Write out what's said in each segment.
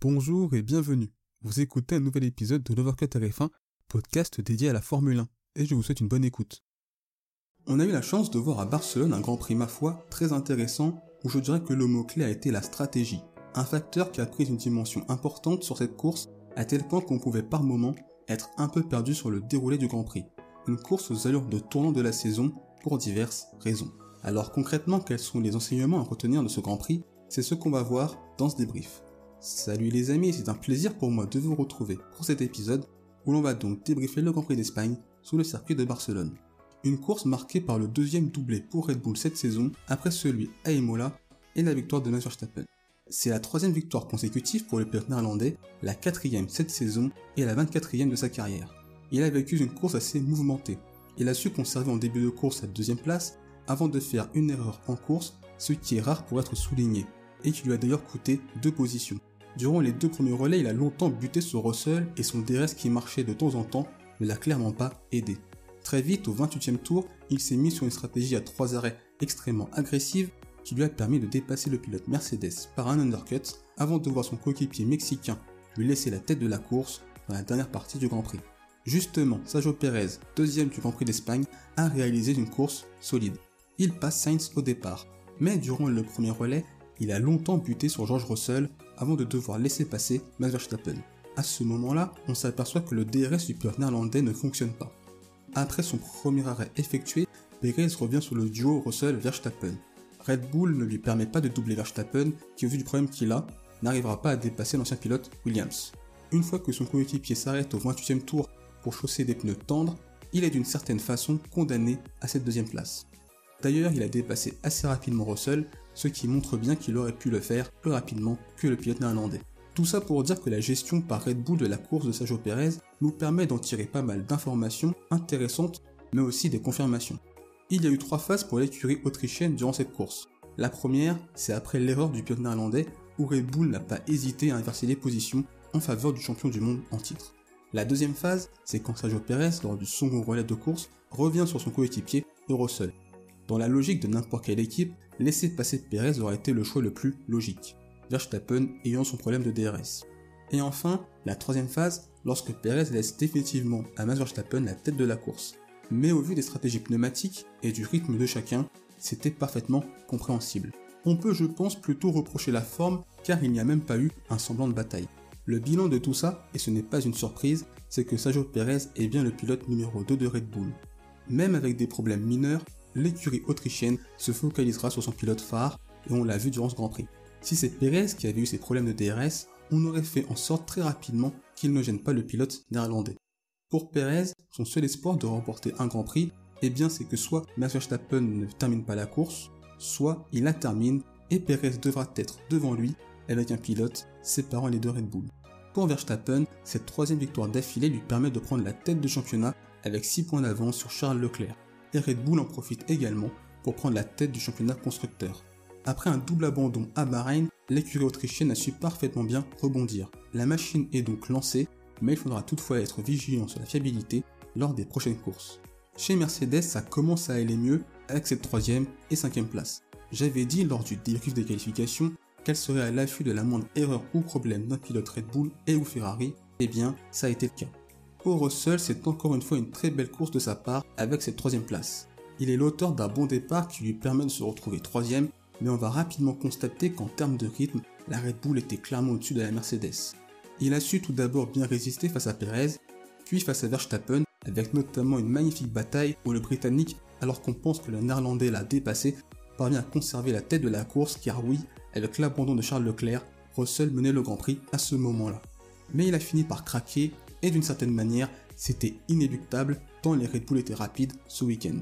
Bonjour et bienvenue. Vous écoutez un nouvel épisode de l'Overcut RF1, podcast dédié à la Formule 1, et je vous souhaite une bonne écoute. On a eu la chance de voir à Barcelone un Grand Prix ma foi très intéressant où je dirais que le mot-clé a été la stratégie. Un facteur qui a pris une dimension importante sur cette course à tel point qu'on pouvait par moments être un peu perdu sur le déroulé du Grand Prix. Une course aux allures de tournant de la saison pour diverses raisons. Alors concrètement, quels sont les enseignements à retenir de ce Grand Prix? C'est ce qu'on va voir dans ce débrief. Salut les amis, c'est un plaisir pour moi de vous retrouver pour cet épisode où l'on va donc débriefer le Grand Prix d'Espagne sous le circuit de Barcelone. Une course marquée par le deuxième doublé pour Red Bull cette saison après celui à Imola et la victoire de Max Verstappen. C'est la troisième victoire consécutive pour le pilote néerlandais, la quatrième cette saison et la 24e de sa carrière. Il a vécu une course assez mouvementée. Il a su conserver en début de course sa deuxième place avant de faire une erreur en course, ce qui est rare pour être souligné, et qui lui a d'ailleurs coûté deux positions. Durant les deux premiers relais, il a longtemps buté sur Russell et son DRS qui marchait de temps en temps ne l'a clairement pas aidé. Très vite, au 28e tour, il s'est mis sur une stratégie à trois arrêts extrêmement agressive qui lui a permis de dépasser le pilote Mercedes par un undercut avant de voir son coéquipier mexicain lui laisser la tête de la course dans la dernière partie du Grand Prix. Justement, Sergio Pérez, deuxième du Grand Prix d'Espagne, a réalisé une course solide. Il passe Sainz au départ, mais durant le premier relais, il a longtemps buté sur George Russell avant de devoir laisser passer Max Verstappen. À ce moment-là, on s'aperçoit que le DRS du pilote néerlandais ne fonctionne pas. Après son premier arrêt effectué, Perez revient sur le duo Russell-Verstappen. Red Bull ne lui permet pas de doubler Verstappen, qui au vu du problème qu'il a, n'arrivera pas à dépasser l'ancien pilote Williams. Une fois que son coéquipier s'arrête au 28e tour pour chausser des pneus tendres, il est d'une certaine façon condamné à cette deuxième place. D'ailleurs, il a dépassé assez rapidement Russell, ce qui montre bien qu'il aurait pu le faire plus rapidement que le pilote néerlandais. Tout ça pour dire que la gestion par Red Bull de la course de Sergio Perez nous permet d'en tirer pas mal d'informations intéressantes, mais aussi des confirmations. Il y a eu trois phases pour l'écurie autrichienne durant cette course. La première, c'est après l'erreur du pilote néerlandais, où Red Bull n'a pas hésité à inverser les positions en faveur du champion du monde en titre. La deuxième phase, c'est quand Sergio Perez, lors du second relais de course, revient sur son coéquipier, Russell. Dans la logique de n'importe quelle équipe, laisser passer Perez aurait été le choix le plus logique, Verstappen ayant son problème de DRS. Et enfin, la troisième phase, lorsque Perez laisse définitivement à Max Verstappen la tête de la course. Mais au vu des stratégies pneumatiques et du rythme de chacun, c'était parfaitement compréhensible. On peut je pense plutôt reprocher la forme car il n'y a même pas eu un semblant de bataille. Le bilan de tout ça, et ce n'est pas une surprise, c'est que Sergio Perez est bien le pilote numéro 2 de Red Bull. Même avec des problèmes mineurs, l'écurie autrichienne se focalisera sur son pilote phare et on l'a vu durant ce Grand Prix. Si c'est Perez qui avait eu ses problèmes de DRS, on aurait fait en sorte très rapidement qu'il ne gêne pas le pilote néerlandais. Pour Perez, son seul espoir de remporter un Grand Prix, eh bien c'est que soit Max Verstappen ne termine pas la course, soit il la termine et Perez devra être devant lui avec un pilote séparant les deux Red Bull. Pour Verstappen, cette troisième victoire d'affilée lui permet de prendre la tête de championnat avec 6 points d'avance sur Charles Leclerc et Red Bull en profite également pour prendre la tête du championnat constructeur. Après un double abandon à Bahreïn, l'écurie autrichienne a su parfaitement bien rebondir. La machine est donc lancée, mais il faudra toutefois être vigilant sur la fiabilité lors des prochaines courses. Chez Mercedes, ça commence à aller mieux avec cette troisième et cinquième place. J'avais dit lors du débrief des qualifications qu'elle serait à l'affût de la moindre erreur ou problème d'un pilote Red Bull et ou Ferrari, eh bien ça a été le cas. Russell, c'est encore une fois une très belle course de sa part avec cette troisième place. Il est l'auteur d'un bon départ qui lui permet de se retrouver troisième, mais on va rapidement constater qu'en termes de rythme, la Red Bull était clairement au-dessus de la Mercedes. Il a su tout d'abord bien résister face à Perez, puis face à Verstappen, avec notamment une magnifique bataille où le Britannique, alors qu'on pense que le Néerlandais l'a dépassé, parvient à conserver la tête de la course car oui, avec l'abandon de Charles Leclerc, Russell menait le Grand Prix à ce moment-là. Mais il a fini par craquer et d'une certaine manière, c'était inéluctable tant les Red Bull étaient rapides ce week-end.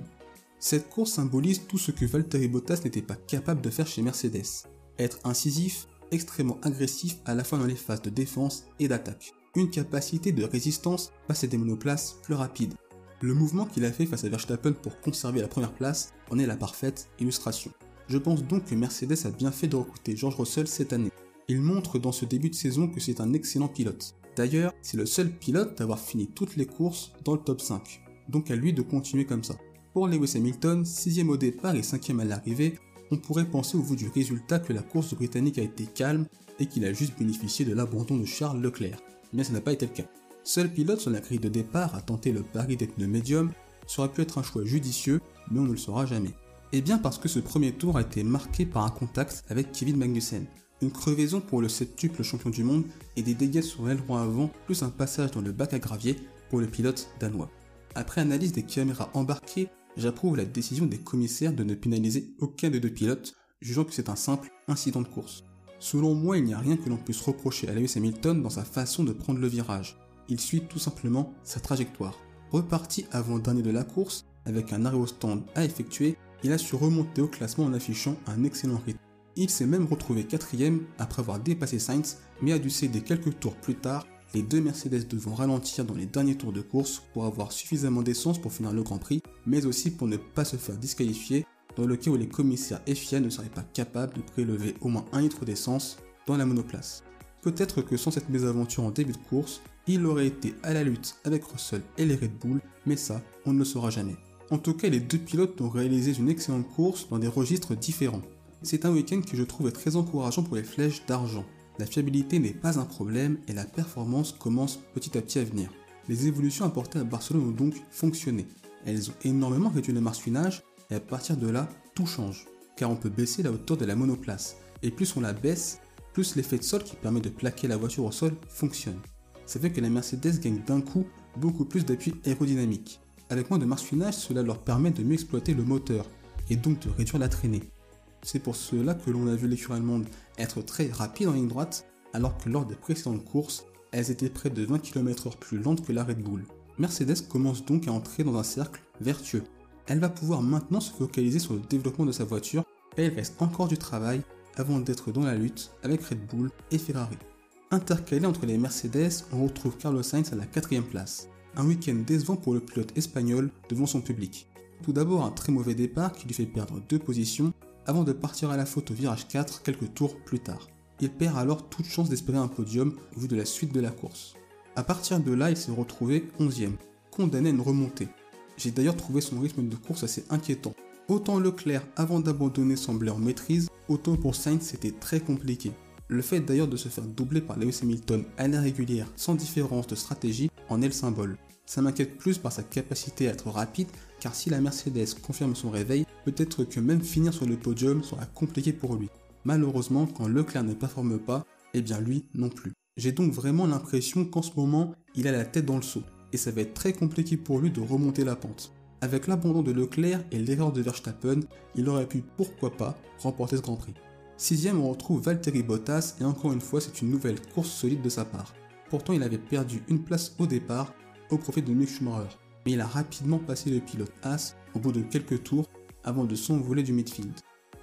Cette course symbolise tout ce que Valtteri Bottas n'était pas capable de faire chez Mercedes. Être incisif, extrêmement agressif à la fois dans les phases de défense et d'attaque. Une capacité de résistance face à des monoplaces plus rapides. Le mouvement qu'il a fait face à Verstappen pour conserver la première place en est la parfaite illustration. Je pense donc que Mercedes a bien fait de recruter George Russell cette année. Il montre dans ce début de saison que c'est un excellent pilote. D'ailleurs, c'est le seul pilote d'avoir fini toutes les courses dans le top 5, donc à lui de continuer comme ça. Pour Lewis Hamilton, 6ème au départ et 5ème à l'arrivée, on pourrait penser au vu du résultat que la course britannique a été calme et qu'il a juste bénéficié de l'abandon de Charles Leclerc. Mais ça n'a pas été le cas. Seul pilote sur la grille de départ à tenter le pari d'être le médium, ça aurait pu être un choix judicieux, mais on ne le saura jamais. Et bien parce que ce premier tour a été marqué par un contact avec Kevin Magnussen. Une crevaison pour le septuple champion du monde et des dégâts sur l'aileron avant, plus un passage dans le bac à gravier pour le pilote danois. Après analyse des caméras embarquées, j'approuve la décision des commissaires de ne pénaliser aucun des deux pilotes, jugeant que c'est un simple incident de course. Selon moi, il n'y a rien que l'on puisse reprocher à Lewis Hamilton dans sa façon de prendre le virage. Il suit tout simplement sa trajectoire. Reparti avant-dernier de la course, avec un arrêt au stand à effectuer, il a su remonter au classement en affichant un excellent rythme. Il s'est même retrouvé quatrième après avoir dépassé Sainz, mais a dû céder quelques tours plus tard. Les deux Mercedes devront ralentir dans les derniers tours de course pour avoir suffisamment d'essence pour finir le Grand Prix, mais aussi pour ne pas se faire disqualifier dans le cas où les commissaires FIA ne seraient pas capables de prélever au moins un litre d'essence dans la monoplace. Peut-être que sans cette mésaventure en début de course, il aurait été à la lutte avec Russell et les Red Bull, mais ça, on ne le saura jamais. En tout cas, les deux pilotes ont réalisé une excellente course dans des registres différents. C'est un week-end que je trouve très encourageant pour les flèches d'argent. La fiabilité n'est pas un problème et la performance commence petit à petit à venir. Les évolutions apportées à Barcelone ont donc fonctionné. Elles ont énormément réduit le marsouinage et à partir de là, tout change. Car on peut baisser la hauteur de la monoplace. Et plus on la baisse, plus l'effet de sol qui permet de plaquer la voiture au sol fonctionne. Ça fait que la Mercedes gagne d'un coup beaucoup plus d'appui aérodynamique. Avec moins de marsouinage, cela leur permet de mieux exploiter le moteur et donc de réduire la traînée. C'est pour cela que l'on a vu l'écurie allemande être très rapide en ligne droite, alors que lors des précédentes courses, elles étaient près de 20 km/h plus lentes que la Red Bull. Mercedes commence donc à entrer dans un cercle vertueux. Elle va pouvoir maintenant se focaliser sur le développement de sa voiture et il reste encore du travail avant d'être dans la lutte avec Red Bull et Ferrari. Intercalé entre les Mercedes, on retrouve Carlos Sainz à la quatrième place un week-end décevant pour le pilote espagnol devant son public. Tout d'abord un très mauvais départ qui lui fait perdre deux positions avant de partir à la faute au virage 4 quelques tours plus tard. Il perd alors toute chance d'espérer un podium au vu de la suite de la course. A partir de là, il s'est retrouvé 11ème, condamné à une remontée. J'ai d'ailleurs trouvé son rythme de course assez inquiétant. Autant Leclerc avant d'abandonner semblait en maîtrise, autant pour Sainz c'était très compliqué. Le fait d'ailleurs de se faire doubler par Lewis Hamilton à la régulière sans différence de stratégie en est le symbole. Ça m'inquiète plus par sa capacité à être rapide, car si la Mercedes confirme son réveil, peut-être que même finir sur le podium sera compliqué pour lui. Malheureusement, quand Leclerc ne performe pas, eh bien lui non plus. J'ai donc vraiment l'impression qu'en ce moment, il a la tête dans le seau, et ça va être très compliqué pour lui de remonter la pente. Avec l'abandon de Leclerc et l'erreur de Verstappen, il aurait pu pourquoi pas remporter ce Grand Prix. Sixième, on retrouve Valtteri Bottas et encore une fois, c'est une nouvelle course solide de sa part. Pourtant, il avait perdu une place au départ au profit de Mick Schumacher. Mais il a rapidement passé le pilote As au bout de quelques tours avant de s'envoler du midfield.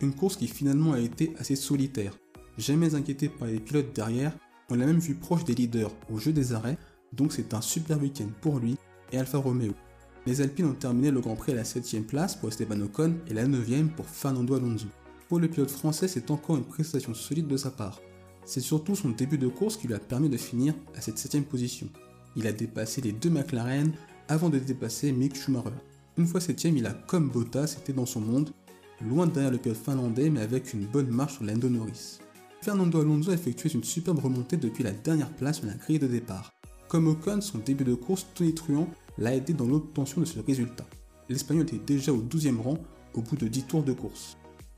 Une course qui finalement a été assez solitaire. Jamais inquiété par les pilotes derrière, on l'a même vu proche des leaders au jeu des arrêts, donc c'est un super week-end pour lui et Alfa Romeo. Les Alpines ont terminé le Grand Prix à la 7ème place pour Esteban Ocon et la 9ème pour Fernando Alonso. Pour le pilote français, c'est encore une prestation solide de sa part. C'est surtout son début de course qui lui a permis de finir à cette 7ème position. Il a dépassé les deux McLaren avant de dépasser Mick Schumacher. Une fois septième, il a comme Bottas été dans son monde, loin derrière le pilote finlandais mais avec une bonne marche sur Lando Norris. Fernando Alonso a effectué une superbe remontée depuis la dernière place sur la grille de départ. Comme Ocon, son début de course tonitruant l'a aidé dans l'obtention de ce résultat. L'Espagnol était déjà au 12e rang au bout de 10 tours de course.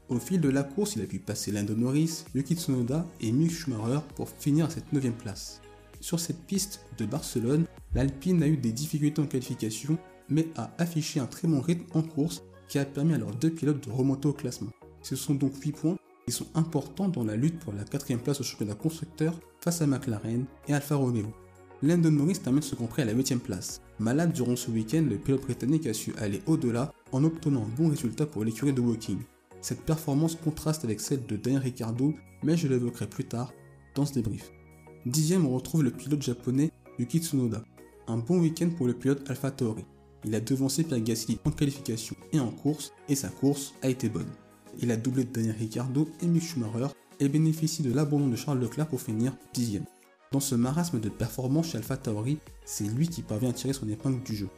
Au fil de la course, il a pu passer Lando Norris, Yuki Tsunoda et Mick Schumacher pour finir à cette 9 place. Sur cette piste de Barcelone, l'Alpine a eu des difficultés en qualification, mais a affiché un très bon rythme en course qui a permis à leurs deux pilotes de remonter au classement. Ce sont donc 8 points qui sont importants dans la lutte pour la quatrième place au championnat constructeur face à McLaren et Alfa Romeo. Landon Norris termine ce Grand à la 8 place. Malade durant ce week-end, le pilote britannique a su aller au-delà en obtenant un bon résultat pour l'écurie de Woking. Cette performance contraste avec celle de Daniel Ricciardo, mais je l'évoquerai plus tard dans ce débrief. Dixième, on retrouve le pilote japonais Yuki Tsunoda. Un bon week-end pour le pilote Alpha Tauri. Il a devancé Pierre Gasly en qualification et en course, et sa course a été bonne. Il a doublé Daniel Ricciardo et Mick Schumacher et bénéficie de l'abandon de Charles Leclerc pour finir dixième. Dans ce marasme de performance chez Alpha Tauri, c'est lui qui parvient à tirer son épingle du jeu.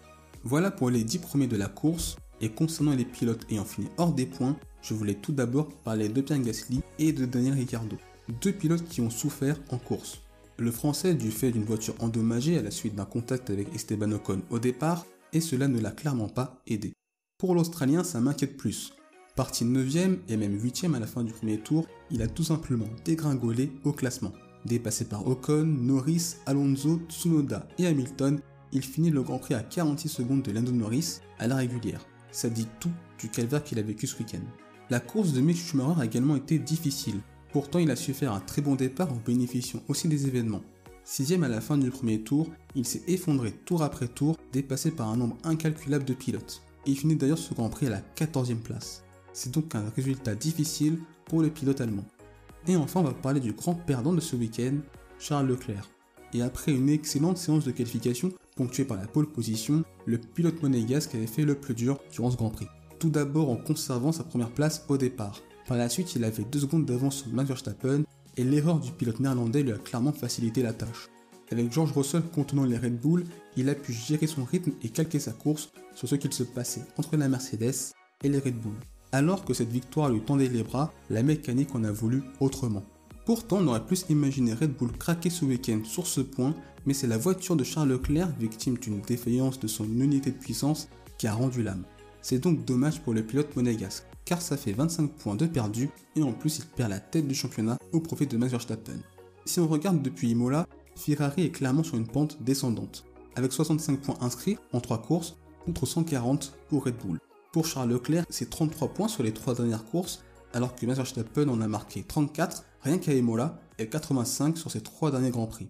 Voilà pour les 10 premiers de la course, et concernant les pilotes ayant fini hors des points, je voulais tout d'abord parler de Pierre Gasly et de Daniel Ricciardo, deux pilotes qui ont souffert en course. Le français du fait d'une voiture endommagée à la suite d'un contact avec Esteban Ocon au départ, et cela ne l'a clairement pas aidé. Pour l'Australien, ça m'inquiète plus. Parti 9ème et même 8ème à la fin du premier tour, il a tout simplement dégringolé au classement. Dépassé par Ocon, Norris, Alonso, Tsunoda et Hamilton, il finit le Grand Prix à 46 secondes de Lando Norris à la régulière. Ça dit tout du calvaire qu'il a vécu ce week-end. La course de Mick Schumacher a également été difficile. Pourtant, il a su faire un très bon départ en bénéficiant aussi des événements. Sixième à la fin du premier tour, il s'est effondré tour après tour, dépassé par un nombre incalculable de pilotes. Il finit d'ailleurs ce Grand Prix à la 14e place. C'est donc un résultat difficile pour le pilote allemand. Et enfin, on va parler du grand perdant de ce week-end, Charles Leclerc. Et après une excellente séance de qualification ponctuée par la pole position, le pilote monégasque avait fait le plus dur durant ce Grand Prix. Tout d'abord en conservant sa première place au départ. Par la suite, il avait deux secondes d'avance sur Max Verstappen et l'erreur du pilote néerlandais lui a clairement facilité la tâche. Avec George Russell contenant les Red Bull, il a pu gérer son rythme et calquer sa course sur ce qu'il se passait entre la Mercedes et les Red Bull. Alors que cette victoire lui tendait les bras, la mécanique en a voulu autrement. Pourtant, on aurait plus imaginé Red Bull craquer ce week-end sur ce point, mais c'est la voiture de Charles Leclerc, victime d'une défaillance de son unité de puissance, qui a rendu l'âme. C'est donc dommage pour le pilote monégasque, car ça fait 25 points de perdu et en plus il perd la tête du championnat au profit de Max Verstappen. Si on regarde depuis Imola, Ferrari est clairement sur une pente descendante, avec 65 points inscrits en 3 courses contre 140 pour Red Bull. Pour Charles Leclerc, c'est 33 points sur les 3 dernières courses, alors que Max Verstappen en a marqué 34 rien qu'à Imola et 85 sur ses 3 derniers Grands Prix.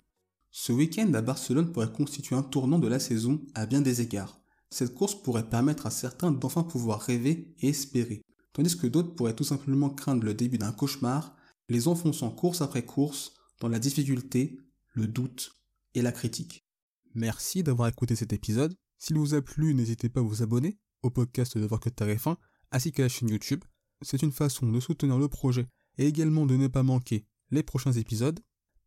Ce week-end à Barcelone pourrait constituer un tournant de la saison à bien des égards. Cette course pourrait permettre à certains d'enfin pouvoir rêver et espérer, tandis que d'autres pourraient tout simplement craindre le début d'un cauchemar, les enfonçant course après course dans la difficulté, le doute et la critique. Merci d'avoir écouté cet épisode. S'il vous a plu, n'hésitez pas à vous abonner au podcast de Voir que TF1 ainsi qu'à la chaîne YouTube. C'est une façon de soutenir le projet et également de ne pas manquer les prochains épisodes.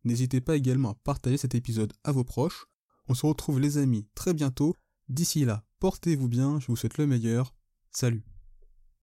N'hésitez pas également à partager cet épisode à vos proches. On se retrouve les amis très bientôt. D'ici là, portez-vous bien, je vous souhaite le meilleur. Salut